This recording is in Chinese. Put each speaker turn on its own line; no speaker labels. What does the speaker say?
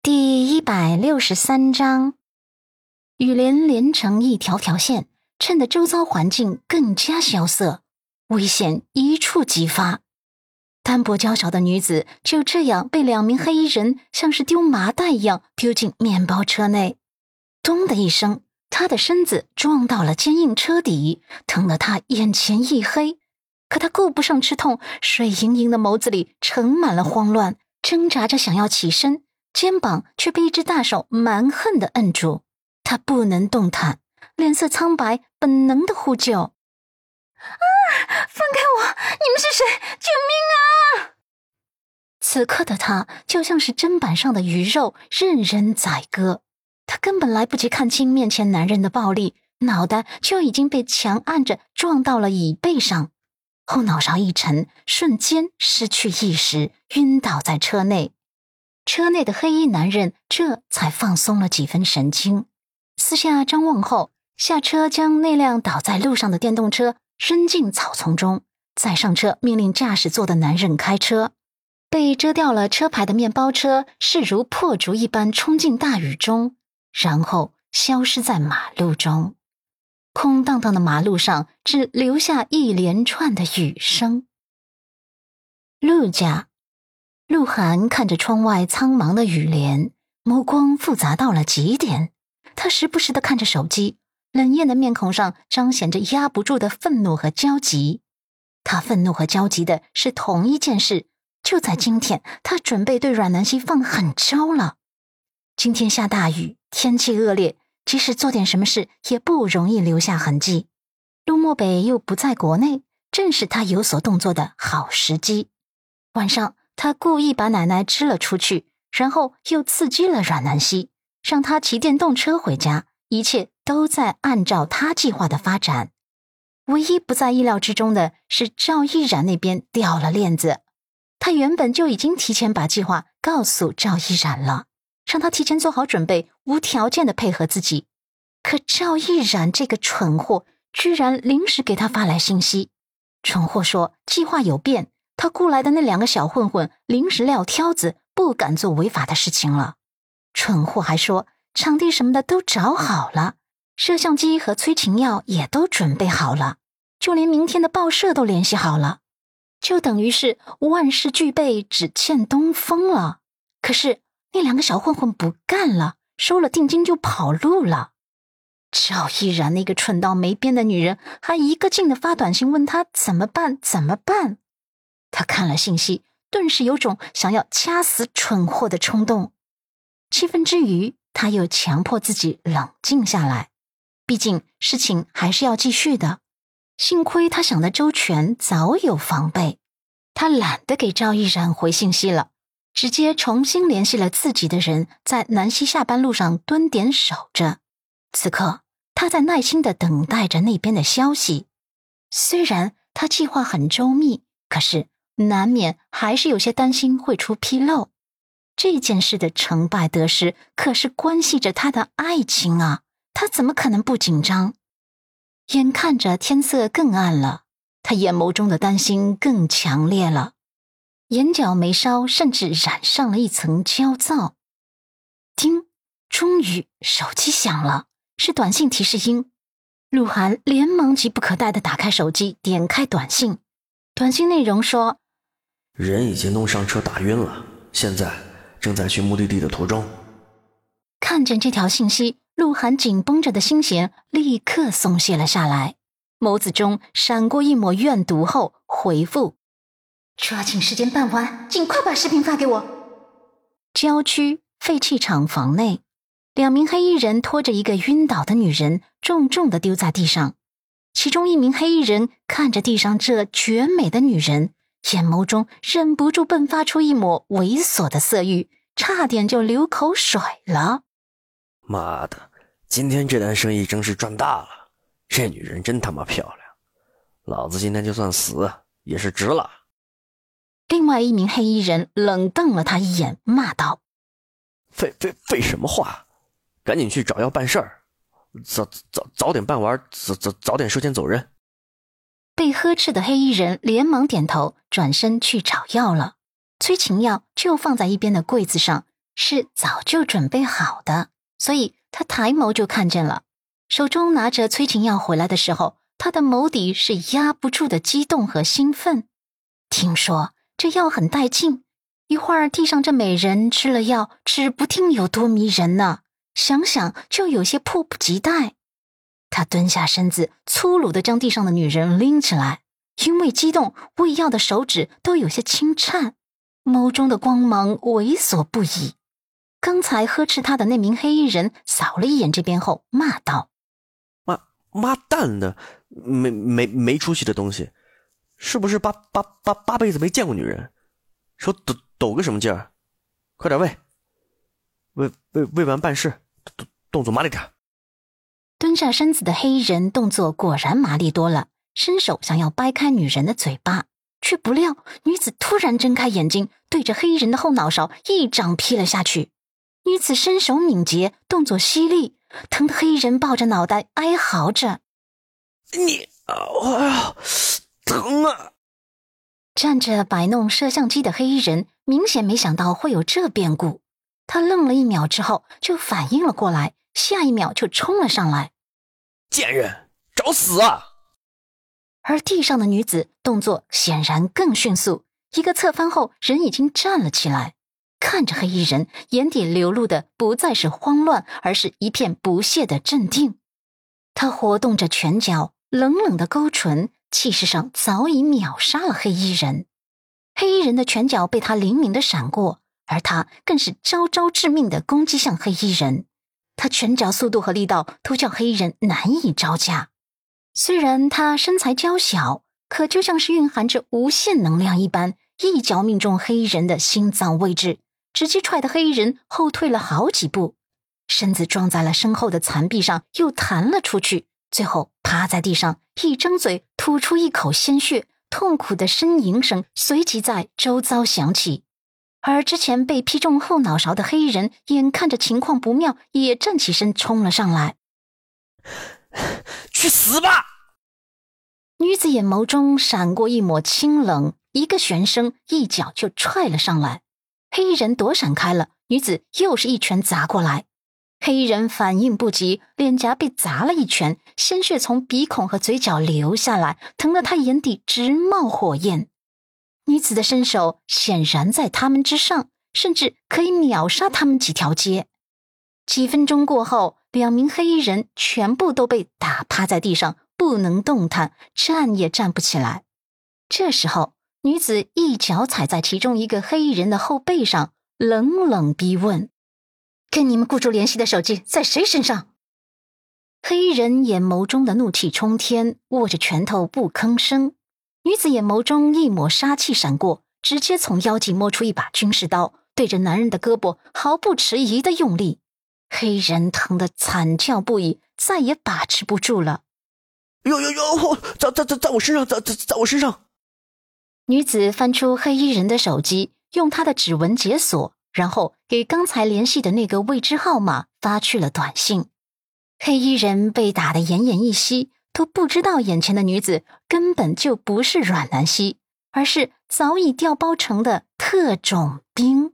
第一百六十三章，雨帘连成一条条线，衬得周遭环境更加萧瑟，危险一触即发。单薄娇小的女子就这样被两名黑衣人像是丢麻袋一样丢进面包车内，咚的一声，她的身子撞到了坚硬车底，疼得她眼前一黑。可她顾不上吃痛，水盈盈的眸子里盛满了慌乱，挣扎着想要起身。肩膀却被一只大手蛮横的摁住，他不能动弹，脸色苍白，本能的呼救：“
啊，放开我！你们是谁？救命啊！”
此刻的他就像是砧板上的鱼肉，任人宰割。他根本来不及看清面前男人的暴力，脑袋就已经被强按着撞到了椅背上，后脑勺一沉，瞬间失去意识，晕倒在车内。车内的黑衣男人这才放松了几分神经，四下张望后下车，将那辆倒在路上的电动车扔进草丛中，再上车，命令驾驶座的男人开车。被遮掉了车牌的面包车势如破竹一般冲进大雨中，然后消失在马路中。空荡荡的马路上只留下一连串的雨声。陆家。鹿晗看着窗外苍茫的雨帘，目光复杂到了极点。他时不时的看着手机，冷艳的面孔上彰显着压不住的愤怒和焦急。他愤怒和焦急的是同一件事。就在今天，他准备对阮南希放狠招了。今天下大雨，天气恶劣，即使做点什么事，也不容易留下痕迹。陆漠北又不在国内，正是他有所动作的好时机。晚上。他故意把奶奶支了出去，然后又刺激了阮南希，让他骑电动车回家。一切都在按照他计划的发展。唯一不在意料之中的是赵毅然那边掉了链子。他原本就已经提前把计划告诉赵毅然了，让他提前做好准备，无条件的配合自己。可赵毅然这个蠢货，居然临时给他发来信息。蠢货说计划有变。他雇来的那两个小混混临时撂挑子，不敢做违法的事情了。蠢货还说场地什么的都找好了，摄像机和催情药也都准备好了，就连明天的报社都联系好了，就等于是万事俱备，只欠东风了。可是那两个小混混不干了，收了定金就跑路了。赵依然那个蠢到没边的女人，还一个劲的发短信问他怎么办？怎么办？他看了信息，顿时有种想要掐死蠢货的冲动。气愤之余，他又强迫自己冷静下来。毕竟事情还是要继续的。幸亏他想的周全，早有防备。他懒得给赵毅然回信息了，直接重新联系了自己的人，在南溪下班路上蹲点守着。此刻，他在耐心的等待着那边的消息。虽然他计划很周密，可是。难免还是有些担心会出纰漏，这件事的成败得失可是关系着他的爱情啊！他怎么可能不紧张？眼看着天色更暗了，他眼眸中的担心更强烈了，眼角眉梢甚至染上了一层焦躁。叮，终于手机响了，是短信提示音。鹿晗连忙急不可待的打开手机，点开短信，短信内容说。
人已经弄上车打晕了，现在正在去目的地的途中。
看见这条信息，鹿晗紧绷着的心弦立刻松懈了下来，眸子中闪过一抹怨毒后回复：“抓紧时间办完，尽快把视频发给我。”郊区废弃厂房内，两名黑衣人拖着一个晕倒的女人，重重的丢在地上。其中一名黑衣人看着地上这绝美的女人。眼眸中忍不住迸发出一抹猥琐的色欲，差点就流口水了。
妈的，今天这单生意真是赚大了！这女人真他妈漂亮，老子今天就算死也是值了。
另外一名黑衣人冷瞪了他一眼，骂道：“
废废废什么话？赶紧去找药办事儿，早早早点办完，早早早点收钱走人。”
被呵斥的黑衣人连忙点头，转身去找药了。催情药就放在一边的柜子上，是早就准备好的，所以他抬眸就看见了。手中拿着催情药回来的时候，他的眸底是压不住的激动和兴奋。听说这药很带劲，一会儿地上这美人吃了药，指不定有多迷人呢。想想就有些迫不及待。他蹲下身子，粗鲁的将地上的女人拎起来，因为激动，喂药的手指都有些轻颤，眸中的光芒猥琐不已。刚才呵斥他的那名黑衣人扫了一眼这边后，骂道：“
妈妈蛋的，没没没出息的东西，是不是八八八八辈子没见过女人？手抖抖个什么劲儿？快点喂，喂喂喂完办事，动动作麻利点。”
蹲下身子的黑衣人动作果然麻利多了，伸手想要掰开女人的嘴巴，却不料女子突然睁开眼睛，对着黑衣人的后脑勺一掌劈了下去。女子身手敏捷，动作犀利，疼得黑衣人抱着脑袋哀嚎着：“
你啊，哎呀，疼啊！”
站着摆弄摄像机的黑衣人明显没想到会有这变故，他愣了一秒之后就反应了过来。下一秒就冲了上来，
贱人找死啊！
而地上的女子动作显然更迅速，一个侧翻后，人已经站了起来，看着黑衣人，眼底流露的不再是慌乱，而是一片不屑的镇定。他活动着拳脚，冷冷的勾唇，气势上早已秒杀了黑衣人。黑衣人的拳脚被他灵敏的闪过，而他更是招招致命的攻击向黑衣人。他拳脚速度和力道都叫黑衣人难以招架。虽然他身材娇小，可就像是蕴含着无限能量一般，一脚命中黑衣人的心脏位置，直接踹得黑衣人后退了好几步，身子撞在了身后的残壁上，又弹了出去，最后趴在地上，一张嘴吐出一口鲜血，痛苦的呻吟声随即在周遭响起。而之前被劈中后脑勺的黑衣人，眼看着情况不妙，也站起身冲了上来。
去死吧！
女子眼眸中闪过一抹清冷，一个旋身，一脚就踹了上来。黑衣人躲闪开了，女子又是一拳砸过来。黑衣人反应不及，脸颊被砸了一拳，鲜血从鼻孔和嘴角流下来，疼得他眼底直冒火焰。女子的身手显然在他们之上，甚至可以秒杀他们几条街。几分钟过后，两名黑衣人全部都被打趴在地上，不能动弹，站也站不起来。这时候，女子一脚踩在其中一个黑衣人的后背上，冷冷逼问：“跟你们雇主联系的手机在谁身上？”黑衣人眼眸中的怒气冲天，握着拳头不吭声。女子眼眸中一抹杀气闪过，直接从腰际摸出一把军事刀，对着男人的胳膊毫不迟疑的用力。黑人疼得惨叫不已，再也把持不住了。
哟哟哟！在在在在我身上，在在在我身上！
女子翻出黑衣人的手机，用他的指纹解锁，然后给刚才联系的那个未知号码发去了短信。黑衣人被打得奄奄一息。都不知道眼前的女子根本就不是阮南希，而是早已调包成的特种兵。